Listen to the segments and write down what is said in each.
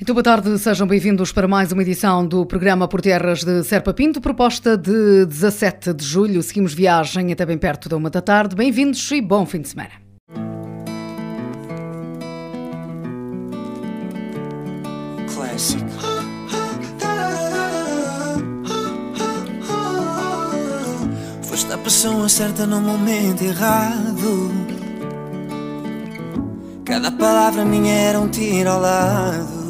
Então, boa tarde, sejam bem-vindos para mais uma edição do programa Por Terras de Serpa Pinto, proposta de 17 de julho. Seguimos viagem até bem perto da uma da tarde. Bem-vindos e bom fim de semana. Classic. Foste a pessoa certa no momento errado. Cada palavra minha era um tiro ao lado.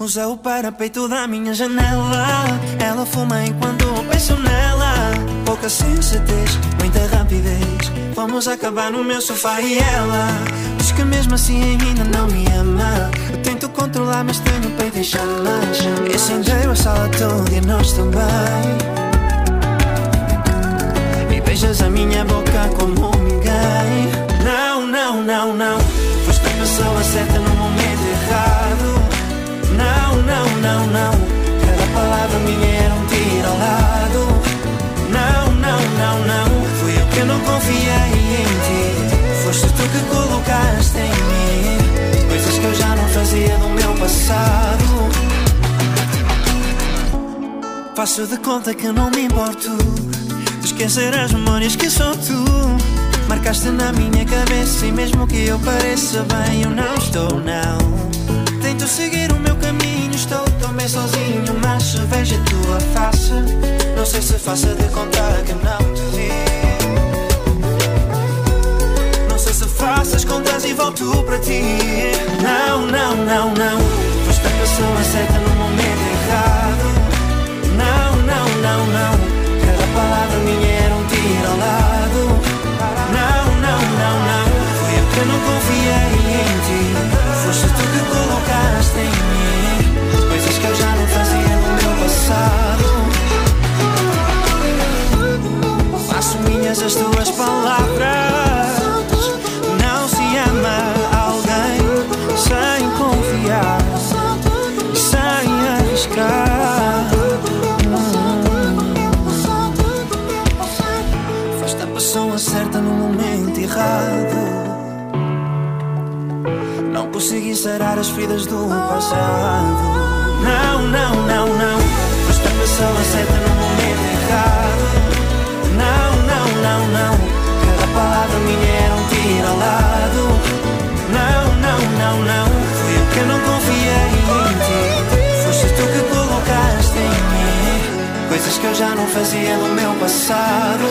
Usa o parapeito da minha janela. Ela fuma enquanto eu penso nela. Pouca sensatez, muita rapidez. Vamos acabar no meu sofá e ela Diz que mesmo assim ainda não me ama. Eu tento controlar mas tenho peito em chamas Incendeio a sala toda e nós também. E beijas a minha boca como ninguém Não, não, não, não. Foste a pessoa certa errado não, não, não. Cada palavra minha era um tiro ao lado. Não, não, não, não. Fui eu que não confiei em ti. Foste tu que colocaste em mim coisas que eu já não fazia no meu passado. Faço de conta que não me importo de esquecer as memórias que sou tu. Marcaste na minha cabeça e mesmo que eu pareça bem, eu não estou, não. Sei se faça de contar que não te vi. Não sei se faço as contas e volto para ti. Não, não, não, não. Foste a pessoa certa no momento errado. Não, não, não, não. Cada palavra minha era um tiro ao lado. As tuas palavras Não se ama alguém sem confiar Sem arriscar Foste a pessoa certa no momento errado não consegui sarar as feridas do passado. Não, não, não, não. Foste a pessoa certa no momento errado. Não. Cada palavra minha era um tiro ao lado. Não, não, não, não. Fui eu que não confiei em ti. Foste tu que colocaste em mim coisas que eu já não fazia no meu passado.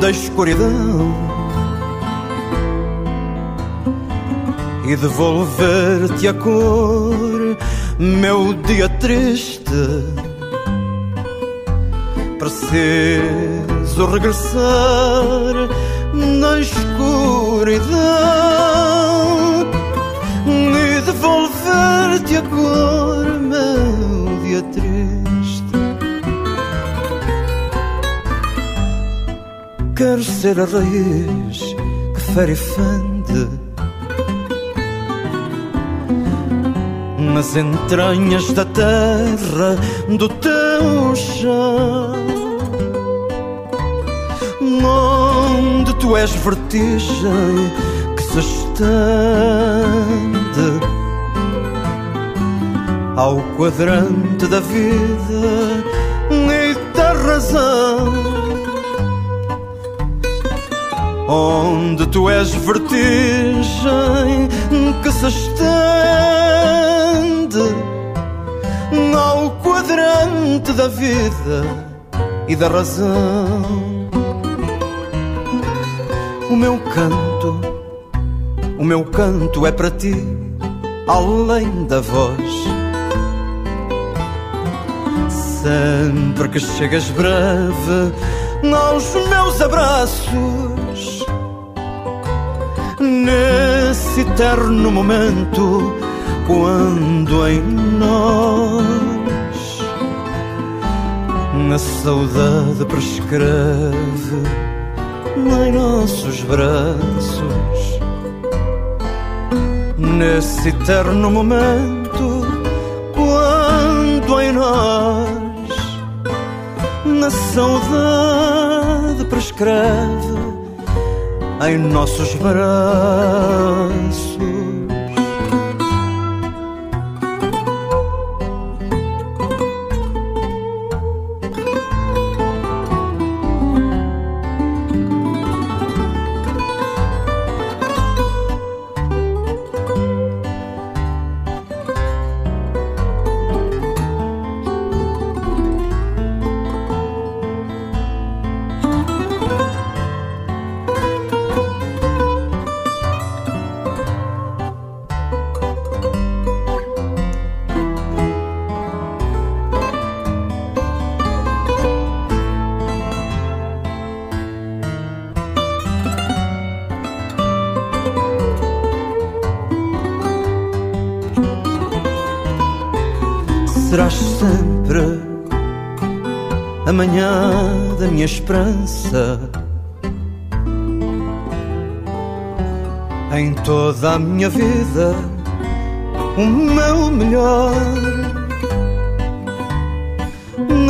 Da escuridão e devolver-te a cor, meu dia triste. Preciso regressar na escuridão e devolver-te a cor, meu dia triste. Quero ser a raiz que fere e fende nas entranhas da terra do teu chão, onde tu és vertigem que se estende ao quadrante da vida e da razão. Onde tu és vertigem que se estende ao quadrante da vida e da razão. O meu canto, o meu canto é para ti, além da voz. Sempre que chegas breve aos meus abraços, nesse eterno momento quando em nós na saudade prescreve em nossos braços. Nesse eterno momento quando em nós na saudade prescreve em nossos braços manhã da minha esperança. Em toda a minha vida, o meu melhor.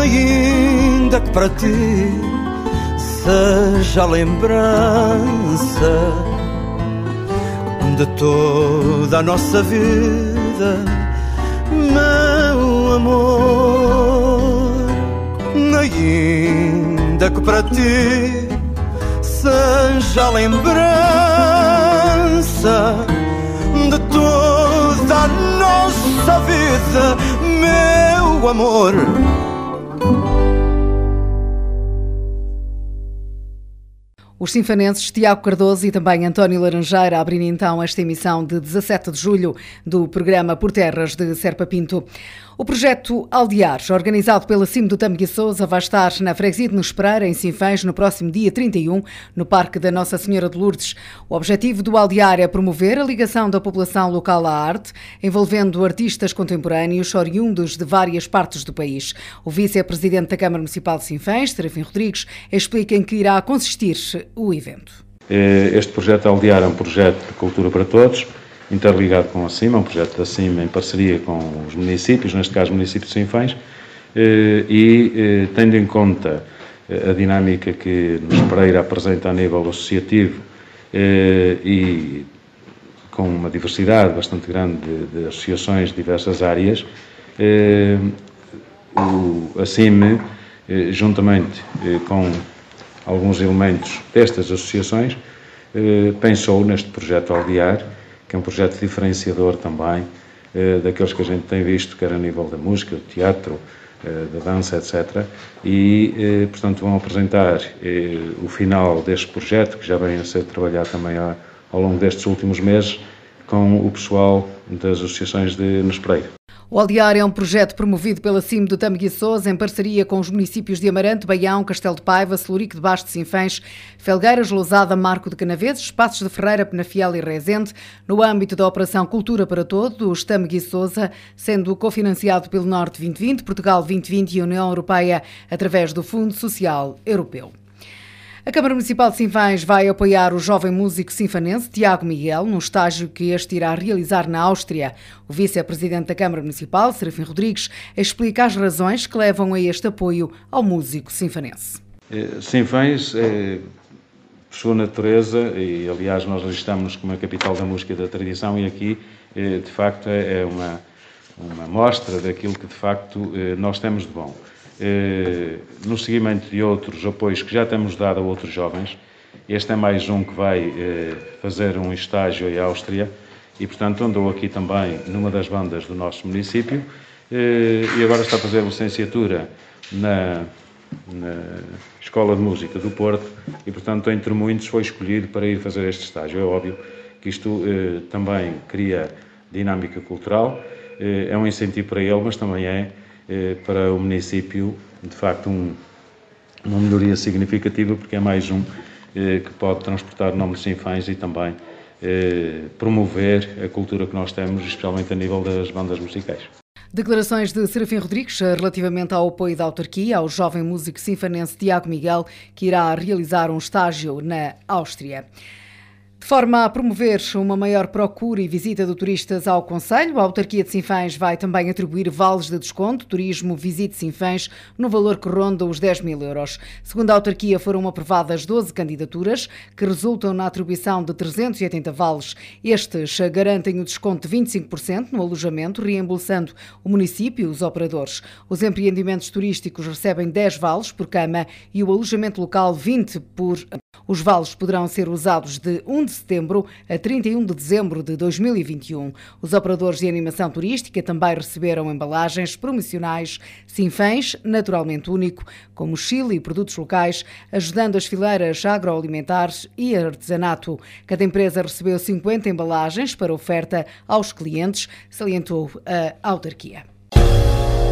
Ainda que para ti seja a lembrança de toda a nossa vida. Mas amor, ainda que para ti seja a lembrança de toda a nossa vida, meu amor. Os sinfanenses Tiago Cardoso e também António Laranjeira abrindo então esta emissão de 17 de julho do programa Por Terras de Serpa Pinto. O projeto Aldear, organizado pela CIM do Tâmega Souza, vai estar na Freguesia de Nos Pereira, em Sinfãs, no próximo dia 31, no Parque da Nossa Senhora de Lourdes. O objetivo do Aldear é promover a ligação da população local à arte, envolvendo artistas contemporâneos oriundos de várias partes do país. O vice-presidente da Câmara Municipal de Sinfãs, Serafim Rodrigues, explica em que irá consistir o evento. Eh, este projeto Aldear é um projeto de cultura para todos, interligado com a CIMA, um projeto da CIMA em parceria com os municípios, neste caso o município de Sinfãs, eh, e eh, tendo em conta eh, a dinâmica que nos Pereira apresenta a nível associativo e com uma diversidade bastante grande de, de associações de diversas áreas, a CIME, juntamente com alguns elementos destas associações, pensou neste projeto Aldear, que é um projeto diferenciador também eh, daqueles que a gente tem visto, quer a nível da música, do teatro, eh, da dança, etc. E, eh, portanto, vão apresentar o final deste projeto, que já vem a ser trabalhado também ao longo destes últimos meses, com o pessoal das associações de Nespreira. O Aldear é um projeto promovido pela CIM do Tamguiçoz em parceria com os municípios de Amarante, Baião, Castelo de Paiva, Celurico de Bastos, Sinfãs, Felgueiras, Lousada, Marco de Canaveses, Espaços de Ferreira, Penafiel e Rezende, no âmbito da Operação Cultura para Todos, Tamguiçoza, sendo cofinanciado pelo Norte 2020, Portugal 2020 e União Europeia através do Fundo Social Europeu. A Câmara Municipal de Sinfãs vai apoiar o jovem músico sinfanense Tiago Miguel no estágio que este irá realizar na Áustria. O vice-presidente da Câmara Municipal, Serafim Rodrigues, explica as razões que levam a este apoio ao músico sinfanense. Eh, Sinfãs, é, por sua natureza, e aliás nós registramos como a capital da música da tradição, e aqui, eh, de facto, é uma, uma mostra daquilo que de facto nós temos de bom. Eh, no seguimento de outros apoios que já temos dado a outros jovens. Este é mais um que vai eh, fazer um estágio em Áustria e, portanto, andou aqui também numa das bandas do nosso município eh, e agora está a fazer licenciatura na, na Escola de Música do Porto e, portanto, entre muitos foi escolhido para ir fazer este estágio. É óbvio que isto também cria dinâmica cultural, é um incentivo para ele, mas também é eh, para o município, de facto, um, uma melhoria significativa, porque é mais um eh, que pode transportar nomes sinfãs e também eh, promover a cultura que nós temos, especialmente a nível das bandas musicais. Declarações de Serafim Rodrigues relativamente ao apoio da autarquia ao jovem músico sinfanense Tiago Miguel, que irá realizar um estágio na Áustria. De forma a promover uma maior procura e visita de turistas ao Conselho, a autarquia de Sinfãs vai também atribuir vales de desconto, turismo, visite Sinfãs, no valor que ronda os 10 mil euros. Segundo a autarquia, foram aprovadas 12 candidaturas, que resultam na atribuição de 380 vales. Estes garantem o desconto de 25% no alojamento, reembolsando o município e os operadores. Os empreendimentos turísticos recebem 10 vales por cama e o alojamento local 20 por os vales poderão ser usados de 1 de setembro a 31 de dezembro de 2021. Os operadores de animação turística também receberam embalagens promocionais Sinfãs, naturalmente único, como Chile e produtos locais, ajudando as fileiras agroalimentares e artesanato. Cada empresa recebeu 50 embalagens para oferta aos clientes, salientou a autarquia.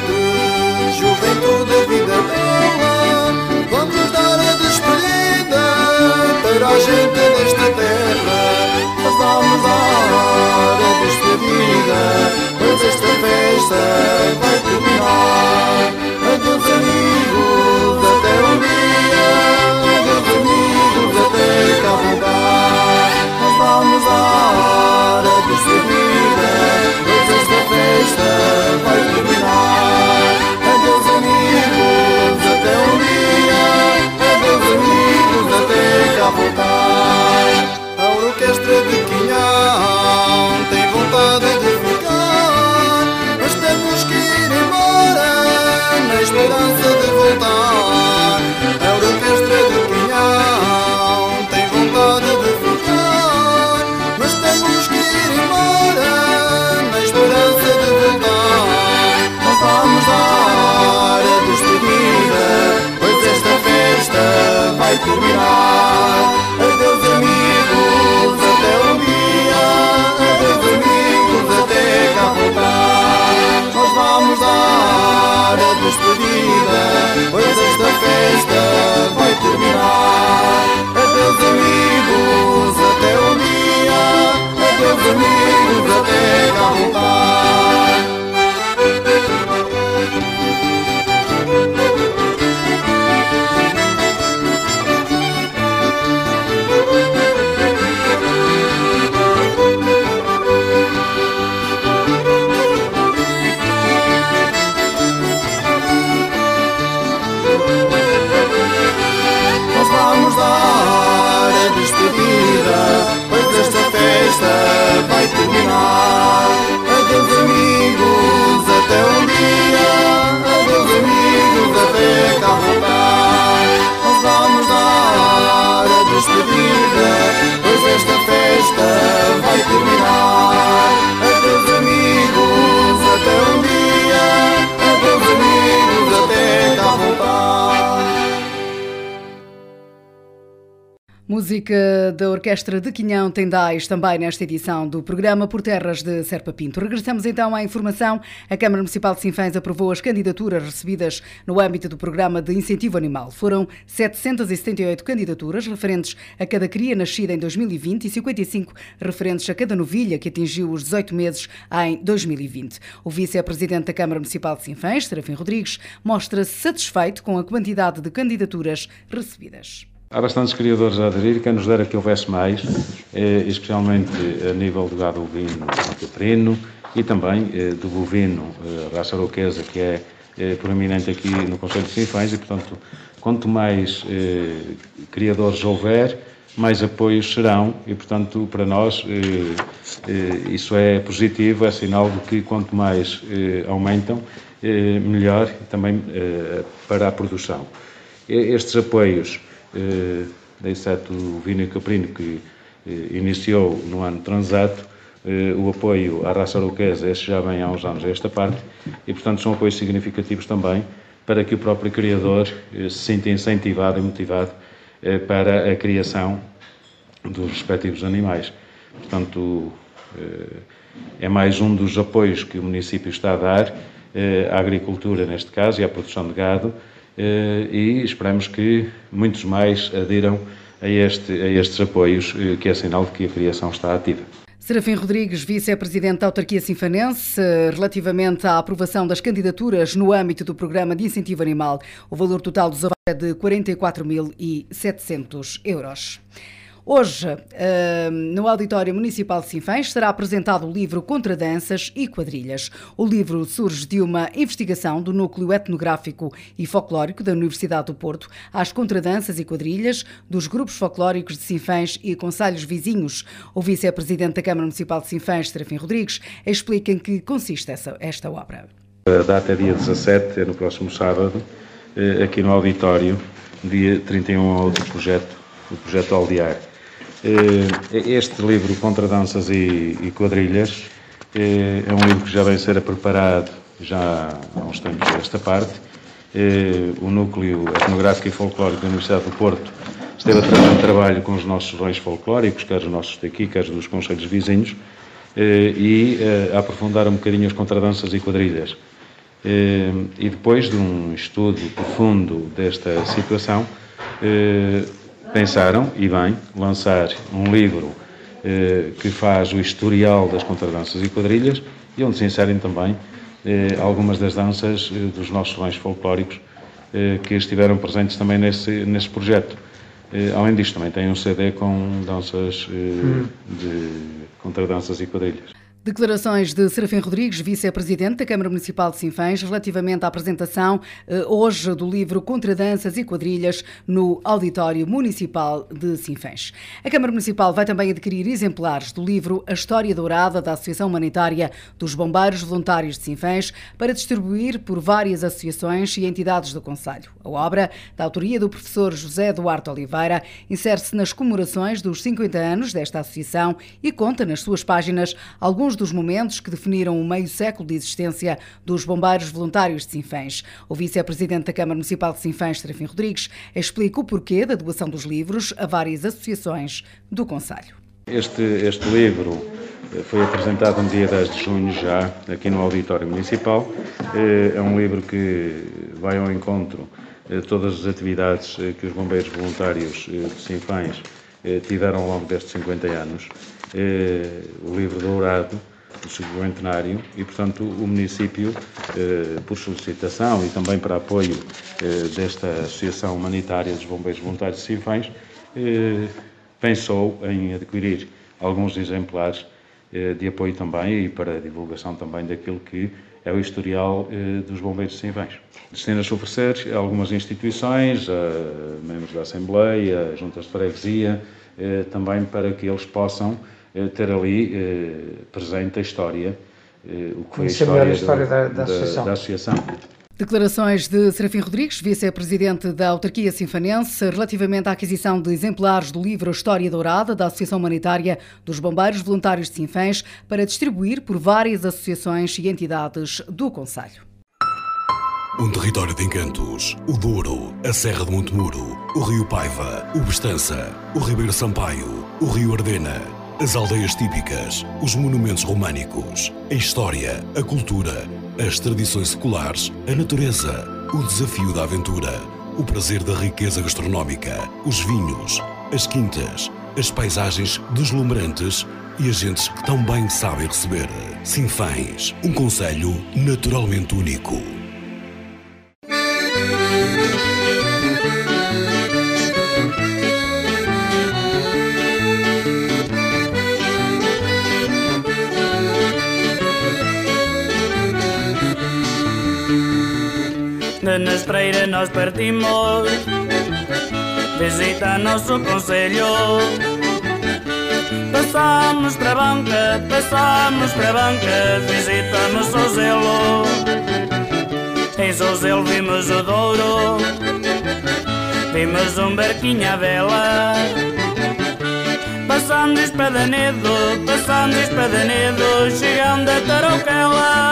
juventude, juventude, vida bela. Vamos dar a despedida para a gente desta terra. Nós vamos dar a despedida, pois esta festa vai terminar. Música da Orquestra de Quinhão Tendais, também nesta edição do programa Por Terras de Serpa Pinto. Regressamos então à informação. A Câmara Municipal de Sinfãs aprovou as candidaturas recebidas no âmbito do programa de incentivo animal. Foram 778 candidaturas referentes a cada cria nascida em 2020 e 55 referentes a cada novilha que atingiu os 18 meses em 2020. O vice-presidente da Câmara Municipal de Sinfãs, Serafim Rodrigues, mostra-se satisfeito com a quantidade de candidaturas recebidas. Há bastantes criadores a aderir, quem nos dera que houvesse mais, eh, especialmente a nível do gado bovino caprino e também eh, do bovino, eh, raça aroquesa, que é proeminente aqui no Conselho de Sinfãs e, portanto, quanto mais criadores houver, mais apoios serão e, portanto, para nós isso é positivo, é sinal de que quanto mais aumentam, melhor também para a produção. Estes apoios exceto o Vino Caprino, que eh, iniciou no ano transato, eh, o apoio à raça aroquesa, esse já vem há uns anos a esta parte, e portanto são apoios significativos também para que o próprio criador se sinta incentivado e motivado para a criação dos respectivos animais. Portanto, é mais um dos apoios que o município está a dar à agricultura, neste caso, e à produção de gado, eh, e esperamos que muitos mais adiram a, este, a estes apoios, eh, que é sinal de que a criação está ativa. Serafim Rodrigues, vice-presidente da autarquia sinfanense, relativamente à aprovação das candidaturas no âmbito do programa de incentivo animal, o valor total dos avanços é de 44.700 euros. Hoje, no Auditório Municipal de Sinfãs, será apresentado o livro Contra Danças e Quadrilhas. O livro surge de uma investigação do Núcleo Etnográfico e Folclórico da Universidade do Porto às contradanças e quadrilhas dos grupos folclóricos de Sinfãs e conselhos vizinhos. O vice-presidente da Câmara Municipal de Sinfãs, Serafim Rodrigues, explica em que consiste essa, esta obra. A data é dia 17, é no próximo sábado, eh, aqui no auditório, dia 31 ao outro projeto, o projeto Aldear. Eh, este livro, Contra Danças e, Quadrilhas, eh, é um livro que já vem ser preparado já há uns tempos desta parte. Eh, o Núcleo Etnográfico e Folclórico da Universidade do Porto esteve a trabalhar um trabalho com os nossos rões folclóricos, quer os nossos daqui, quer dos conselhos vizinhos, e a aprofundar um bocadinho as contradanças e quadrilhas. E depois de um estudo profundo desta situação, pensaram, e bem, lançar um livro eh, que faz o historial das contradanças e quadrilhas e onde se inserem também eh, algumas das danças eh, dos nossos bens folclóricos eh, que estiveram presentes também nesse, nesse projeto. Eh, além disto, também tem um CD com danças eh, hum. de contradanças e quadrilhas. Declarações de Serafim Rodrigues, vice-presidente da Câmara Municipal de Sinfãs, relativamente à apresentação eh, hoje do livro Contra Danças e Quadrilhas no Auditório Municipal de Sinfãs. A Câmara Municipal vai também adquirir exemplares do livro A História Dourada da Associação Humanitária dos Bombeiros Voluntários de Sinfãs para distribuir por várias associações e entidades do Conselho. A obra, da autoria do professor José Duarte Oliveira, insere-se nas comemorações dos 50 anos desta associação e conta nas suas páginas alguns dos momentos que definiram o meio século de existência dos bombeiros voluntários de Sinfãs. O vice-presidente da Câmara Municipal de Sinfãs, Serafim Rodrigues, explica o porquê da doação dos livros a várias associações do Conselho. Este, este livro eh, foi apresentado no dia 10 de junho já, aqui no Auditório Municipal. Eh, é um livro que vai ao encontro de todas as atividades eh, que os bombeiros voluntários de Sinfãs tiveram ao longo destes 50 anos eh, o livro dourado do cinquentenário e, portanto, o município, eh, por solicitação e também para apoio eh, desta Associação Humanitária dos Bombeiros Voluntários de Sinfãs, pensou em adquirir alguns exemplares de apoio também e para a divulgação também daquilo que é o historial dos bombeiros de Sinfãs. Destina-se a oferecer a algumas instituições, a membros da Assembleia, juntas de freguesia, também para que eles possam ter ali eh, presente a história, eh, o que foi a história, a história da, da, associação. da associação. Declarações de Serafim Rodrigues, vice-presidente da autarquia sinfanense, relativamente à aquisição de exemplares do livro História Dourada da Associação Humanitária dos Bombeiros Voluntários de Sinfãs para distribuir por várias associações e entidades do Conselho. Um território de encantos, o Douro, a Serra de Montemuro o Rio Paiva, o Bestança, o Ribeiro Sampaio, o Rio Ardena, as aldeias típicas, os monumentos românicos, a história, a cultura, as tradições seculares, a natureza, o desafio da aventura, o prazer da riqueza gastronómica, os vinhos, as quintas, as paisagens deslumbrantes e as gentes que tão bem sabem receber. Sinfãs, um conselho naturalmente único. Nós partimos. Visita nosso conselho. Passamos para a banca, passamos para a banca Visitamos Sozelo Em Sozelo vimos o Douro. Vimos um barquinho à vela. Passando Espadanedo, passando Espadanedo Chegando a Tarouquela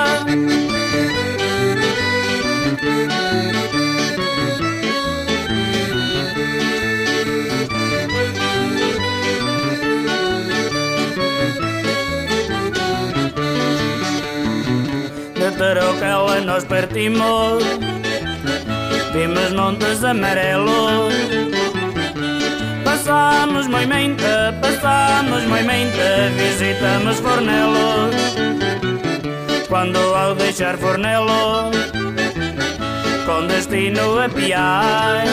De Tarouquela nós partimos Vimos montes amarelos Passamos Moimenta, passamos Moimenta Visitamos Fornelos Quando ao deixar Fornelos Com destino a Piar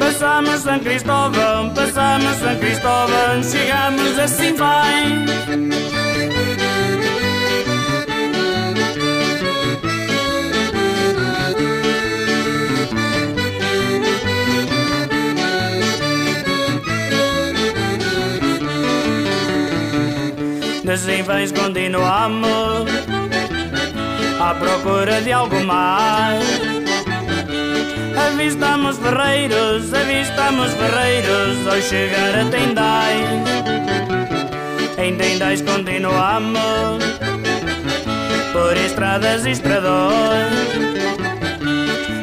Passamos São Cristóvão, passamos São Cristóvão Chegamos a Sinfãs Assim vens continuamos À procura de algo mais. Avistamos ferreiros, avistamos ferreiros Ao chegar a Tendais Em Tendais continuamos Por estradas e estradões.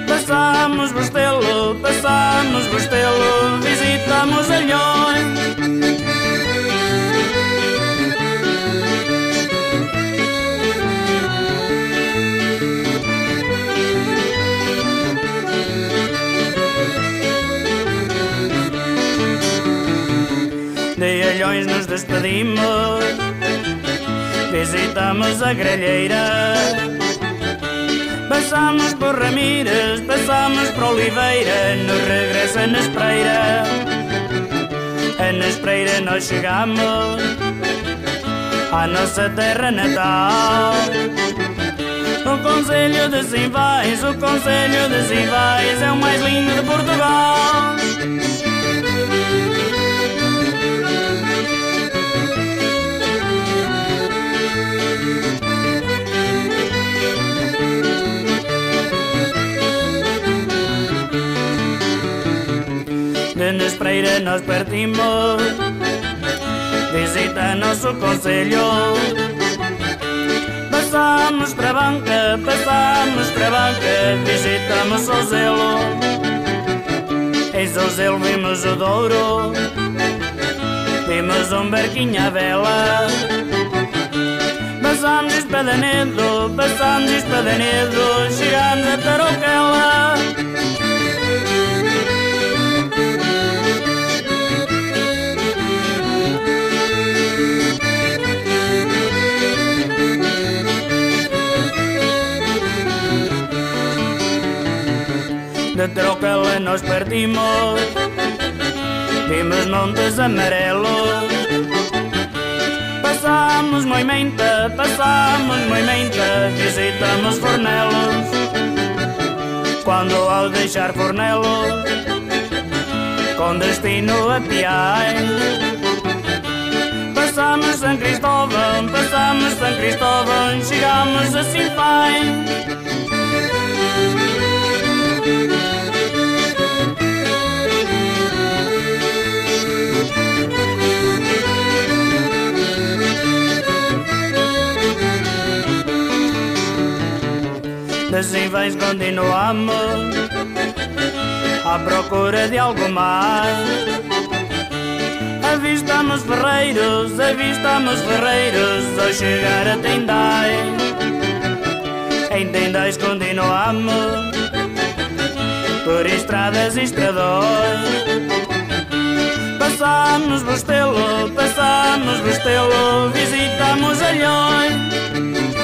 Passamos Bostelo, passamos Bostelo Visitamos Alhões Nos despedimos. Visitamos a grelheira Passamos por Ramírez, passamos por Oliveira No regresso a Nespreira A Nespreira nós chegamos À nossa terra natal. O Conselho de Sinvais, o Conselho de Sinvais É o mais lindo de Portugal De Nespreira nós partimos. Visita nosso conselho. Passamos para banca, passamos para banca Visitamos Sozelo Em Sozelo vimos o Douro. Vimos um barquinho à vela. Passamos Espadanedo, passamos Espadanedo Chegamos a Tarouquela De Trocala nós partimos Vimos montes amarelos. Passamos Moimenta, passamos Moimenta Visitamos Fornelos. Quando ao deixar Fornelos? Com destino a Piais Passamos São Cristóvão, passamos São Cristóvão Chegamos a Sinfãs Assim vens continuamos À procura de algo mais. Avistamos ferreiros, avistamos ferreiros ao chegar a Tendai. Em Tendais continuamos por estradas e estradões. Passamos Bostelo, passamos Bostelo, visitamos Alhões.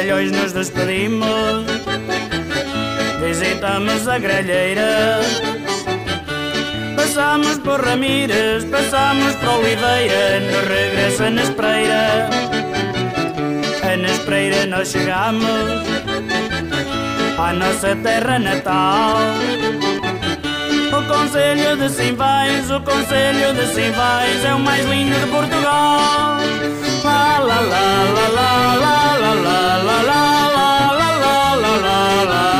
De Alhões nos despedimos, visitamos a grelheira. Passamos por Ramírez, passamos por Oliveira, no regresso a Nespreira. A Nespreira nós chegamos à nossa terra natal. Conselho de Simvais, o Conselho de Simvais é o mais lindo de Portugal. La la la la la la la la la la la la la la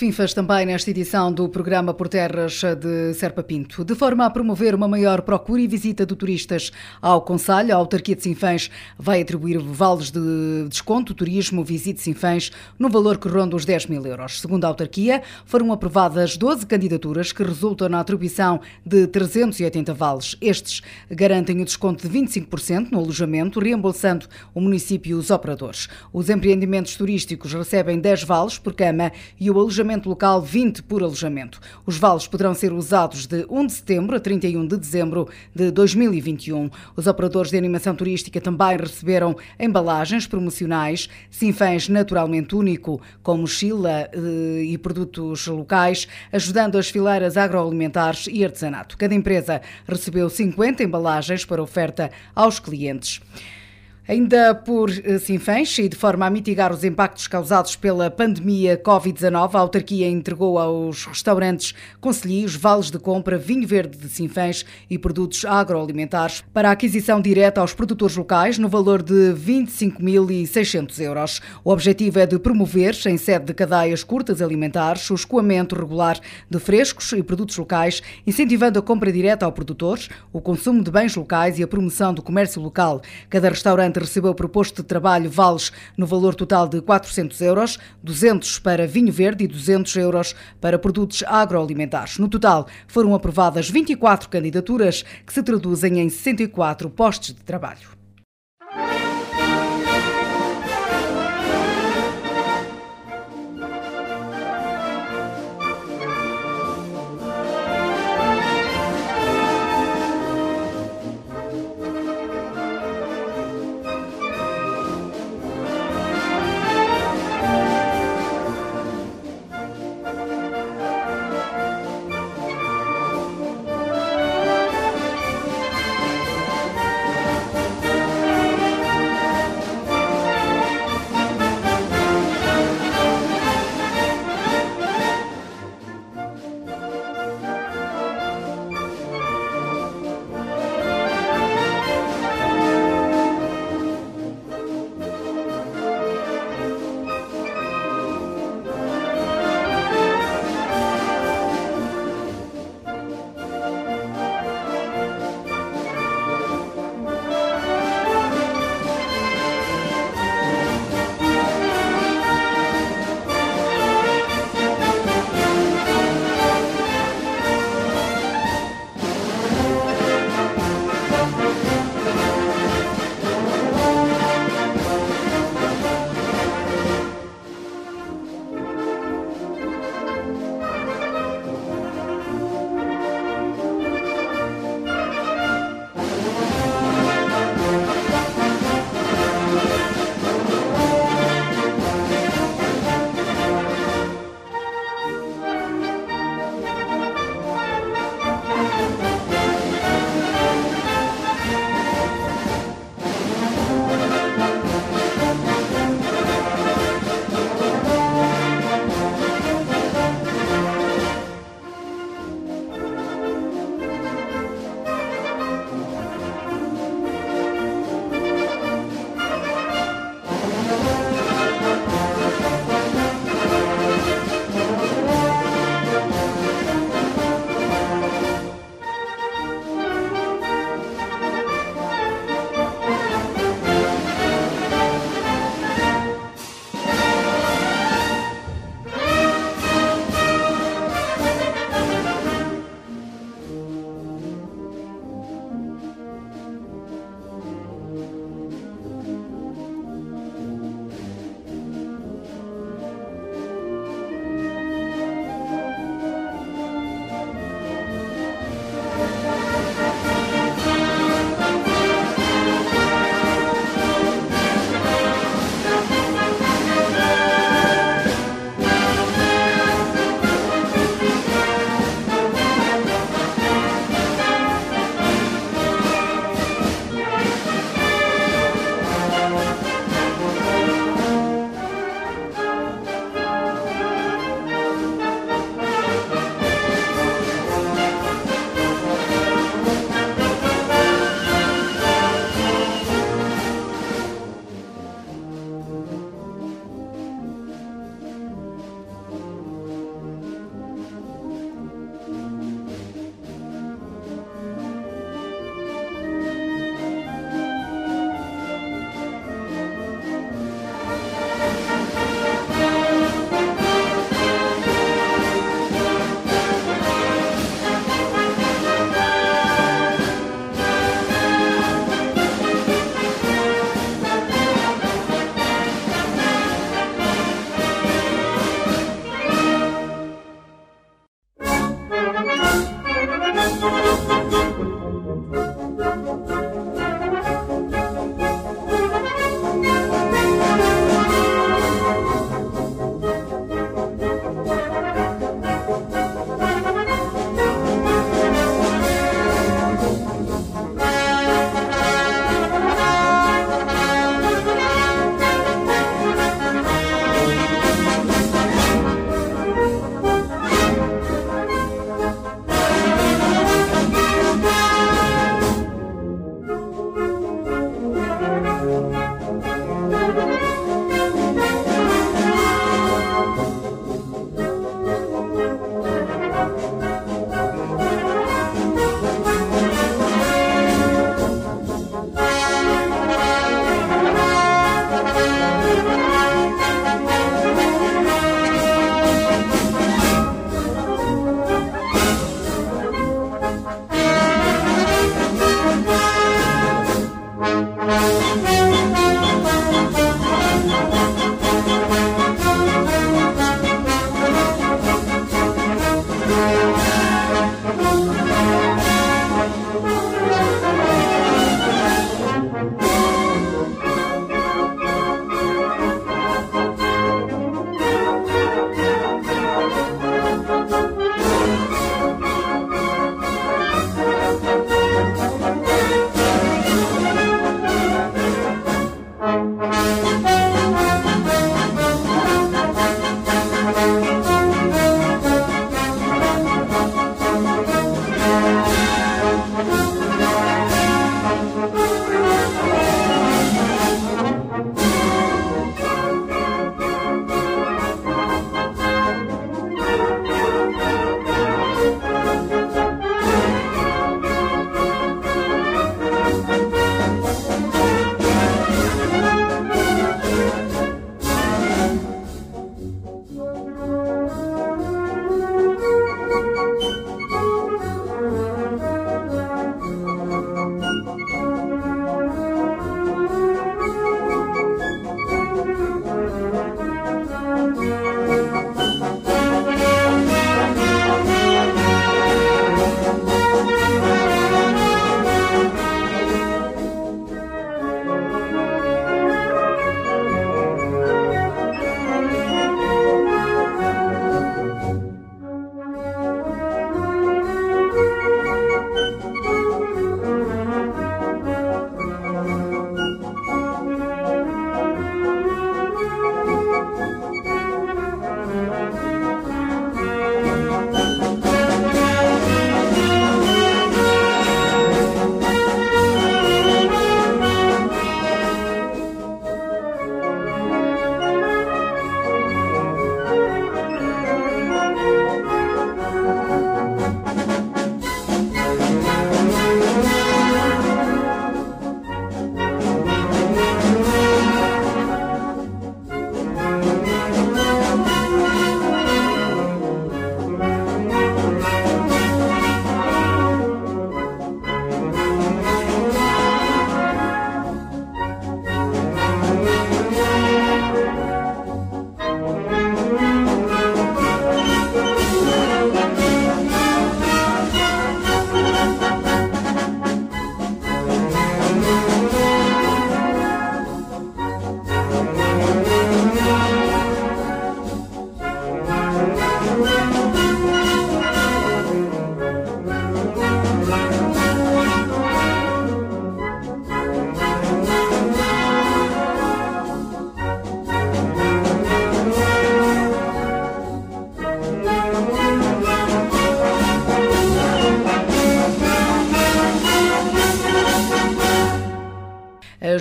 FINFAs também nesta edição do programa Por Terras de Serpa Pinto. De forma a promover uma maior procura e visita de turistas ao Conselho, a autarquia de Sinfãs vai atribuir vales de desconto, turismo, visite Sinfãs, no valor que ronda os 10 mil euros. Segundo a autarquia, foram aprovadas 12 candidaturas que resultam na atribuição de 380 vales. Estes garantem o desconto de 25% no alojamento, reembolsando o município e os operadores. Os empreendimentos turísticos recebem 10 vales por cama e o alojamento local 20 por alojamento. Os vales poderão ser usados de 1 de setembro a 31 de dezembro de 2021. Os operadores de animação turística também receberam embalagens promocionais, Sinfãs naturalmente único, com mochila eh, e produtos locais, ajudando as fileiras agroalimentares e artesanato. Cada empresa recebeu 50 embalagens para oferta aos clientes. Ainda por eh, Sinfãs e de forma a mitigar os impactos causados pela pandemia Covid-19, a autarquia entregou aos restaurantes conselheiros vales de compra vinho verde de Sinfãs e produtos agroalimentares para aquisição direta aos produtores locais no valor de 25.600 euros. O objetivo é de promover, em sede de cadeias curtas alimentares, o escoamento regular de frescos e produtos locais, incentivando a compra direta ao produtor, o consumo de bens locais e a promoção do comércio local. Cada restaurante recebeu proposto de trabalho vales no valor total de 400 euros, 200 para vinho verde e 200 euros para produtos agroalimentares. No total, foram aprovadas 24 candidaturas que se traduzem em 64 postos de trabalho.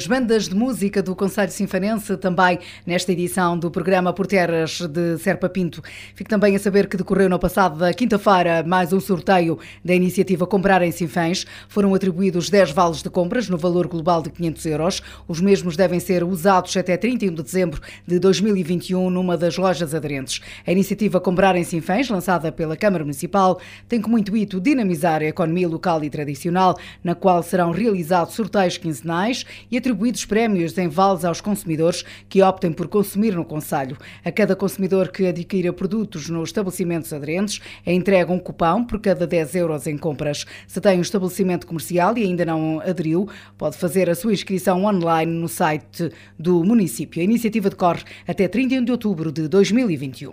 Bandas de música do Conselho Sinfanense, também nesta edição do programa Por Terras de Serpa Pinto. Fico também a saber que decorreu na passada quinta-feira mais um sorteio da iniciativa Comprar em Sinfãs. Foram atribuídos 10 vales de compras no valor global de 500 euros. Os mesmos devem ser usados até 31 de dezembro de 2021 numa das lojas aderentes. A iniciativa Comprar em Sinfãs, lançada pela Câmara Municipal, tem como intuito dinamizar a economia local e tradicional, na qual serão realizados sorteios quinzenais e atribuídos prémios em vales aos consumidores que optem por consumir no Conselho. A cada consumidor que adquira produtos nos estabelecimentos aderentes é entregue um cupão por cada 10 euros em compras. Se tem um estabelecimento comercial e ainda não aderiu, pode fazer a sua inscrição online no site do município. A iniciativa decorre até 31 de outubro de 2021.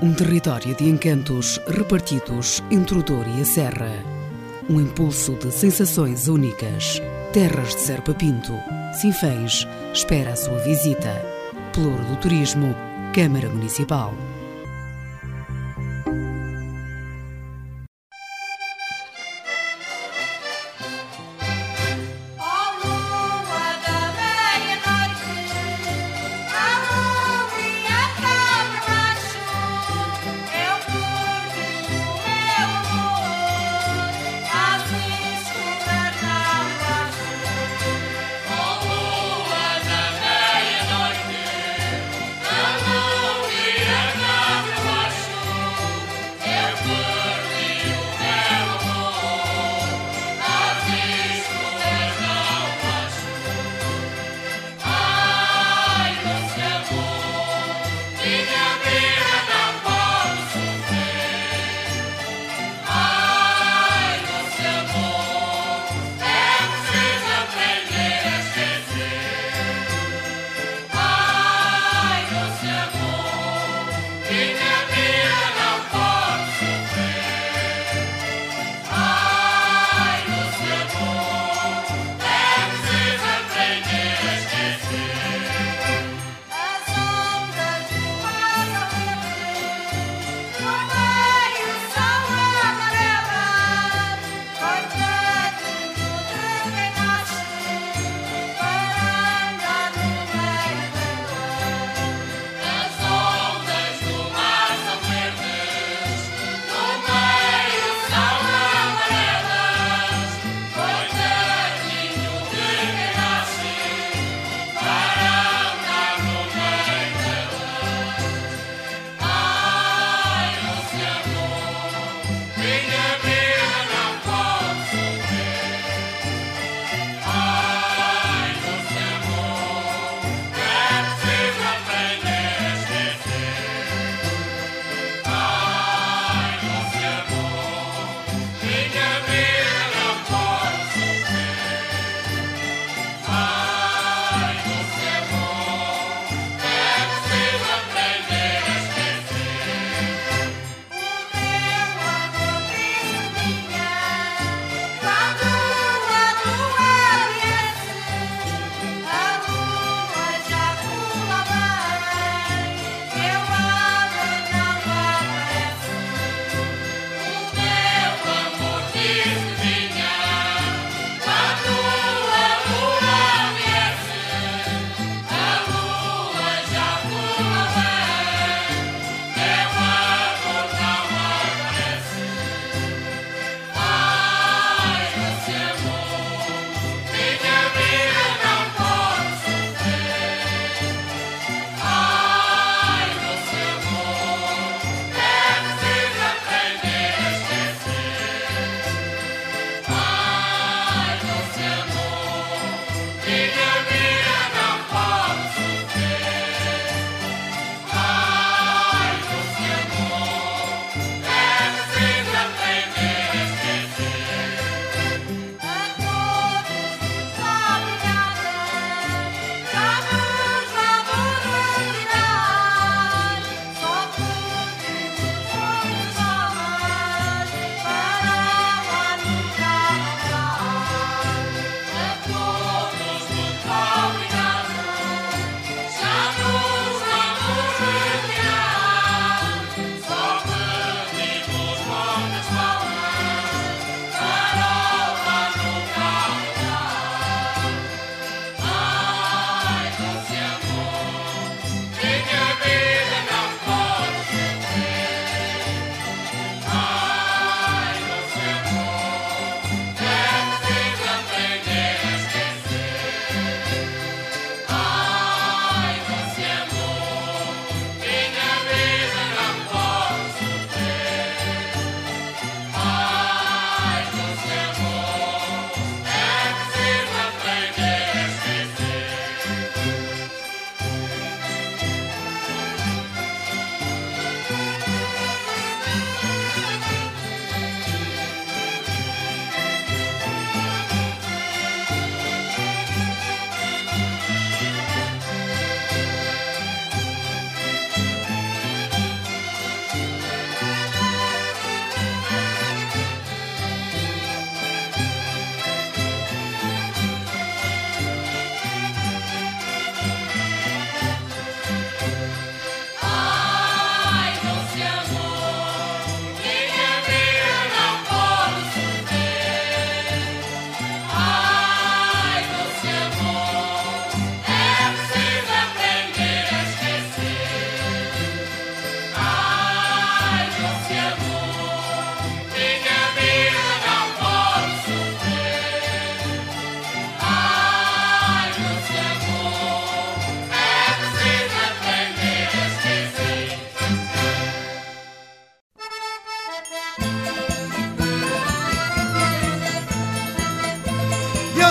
Um território de encantos repartidos entre o Douro e a Serra. Um impulso de sensações únicas. Terras de Serpa Pinto. Sinfãs espera a sua visita. Pelouro do Turismo, Câmara Municipal.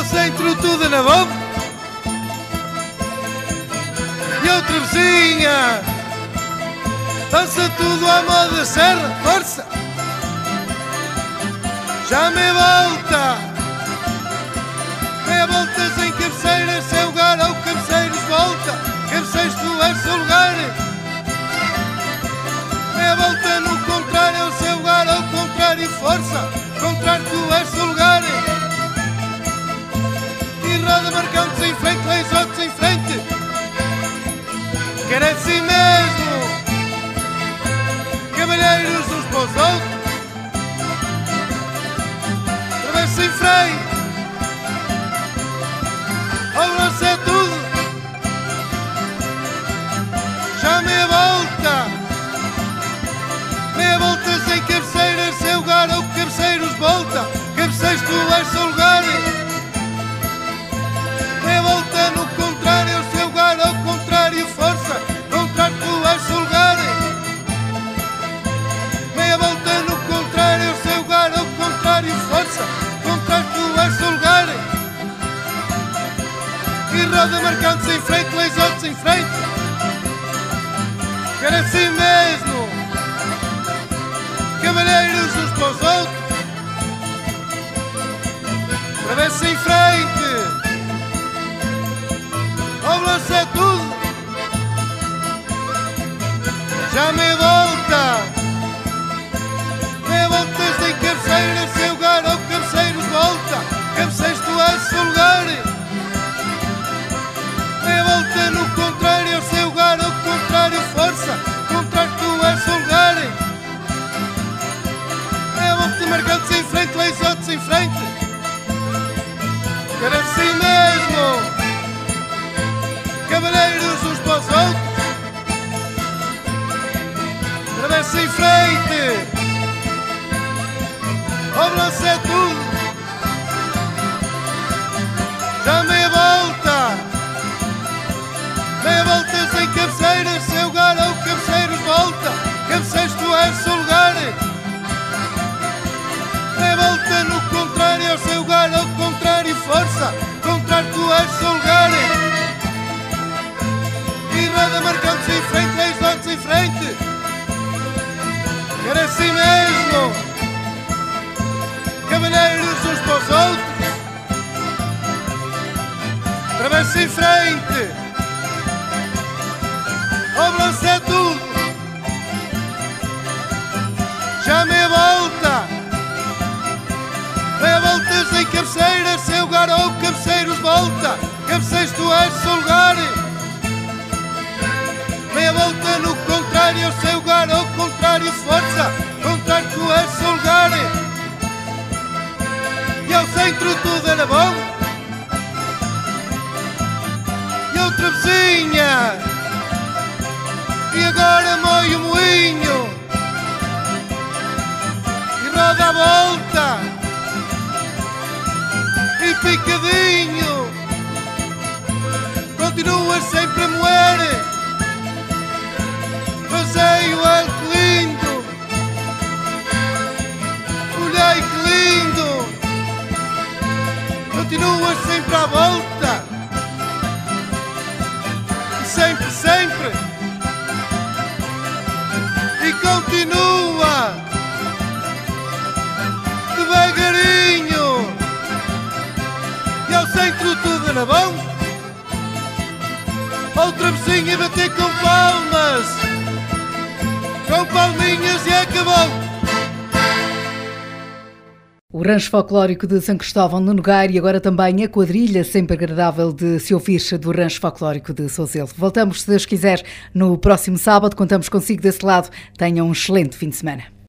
Centro tudo na boca. E outra vizinha Dança tudo à moda serra Força. Já me volta Meia voltas em cabeceiras Seu lugar ao cabeceiros volta Cabeceiros tu és seu lugar. Meia volta no contrário É o seu lugar ao contrário Força. Contrário tu és seu lugar Roda marcando-se em frente Leis outros em frente. Quer assim mesmo Cavalheiros uns para os outros. Em frente Ao lance é tudo. Já meia volta Meia volta sem cabeceiras Seu lugar ou cabeceiros volta. Cabeceiros tu és seu lugar Meia volta no contrário O seu lugar ao contrário Força, tu és seu lugar Meia volta no contrário O seu lugar ao contrário Força, tu és seu lugar E roda marcando-se em frente Leis outros em frente Quer assim mesmo Cavalheiros uns para Já Meia volta. Meia voltas em cabeceiras Seu ou cabeceiros volta. Cabeceiros tu és seu lugar. Meia volta no contrário Seu ao contrário Força, contrário tu és seu lugar. E ao centro tudo era bom E outra vizinha. E agora moe o moinho roda a volta. E picadinho. Continua sempre a moer. Passeio é que lindo. Olhei que lindo. Continua sempre à volta. E sempre, sempre. E continua Centro tudo era bom Outra vizinha bater com palmas Com palminhas e acabou O rancho folclórico de São Cristóvão no Nogar e agora também a quadrilha sempre agradável de Seu Ficha do rancho folclórico de Souzelo. Voltamos, se Deus quiser, no próximo sábado. Contamos consigo desse lado. Tenham um excelente fim de semana.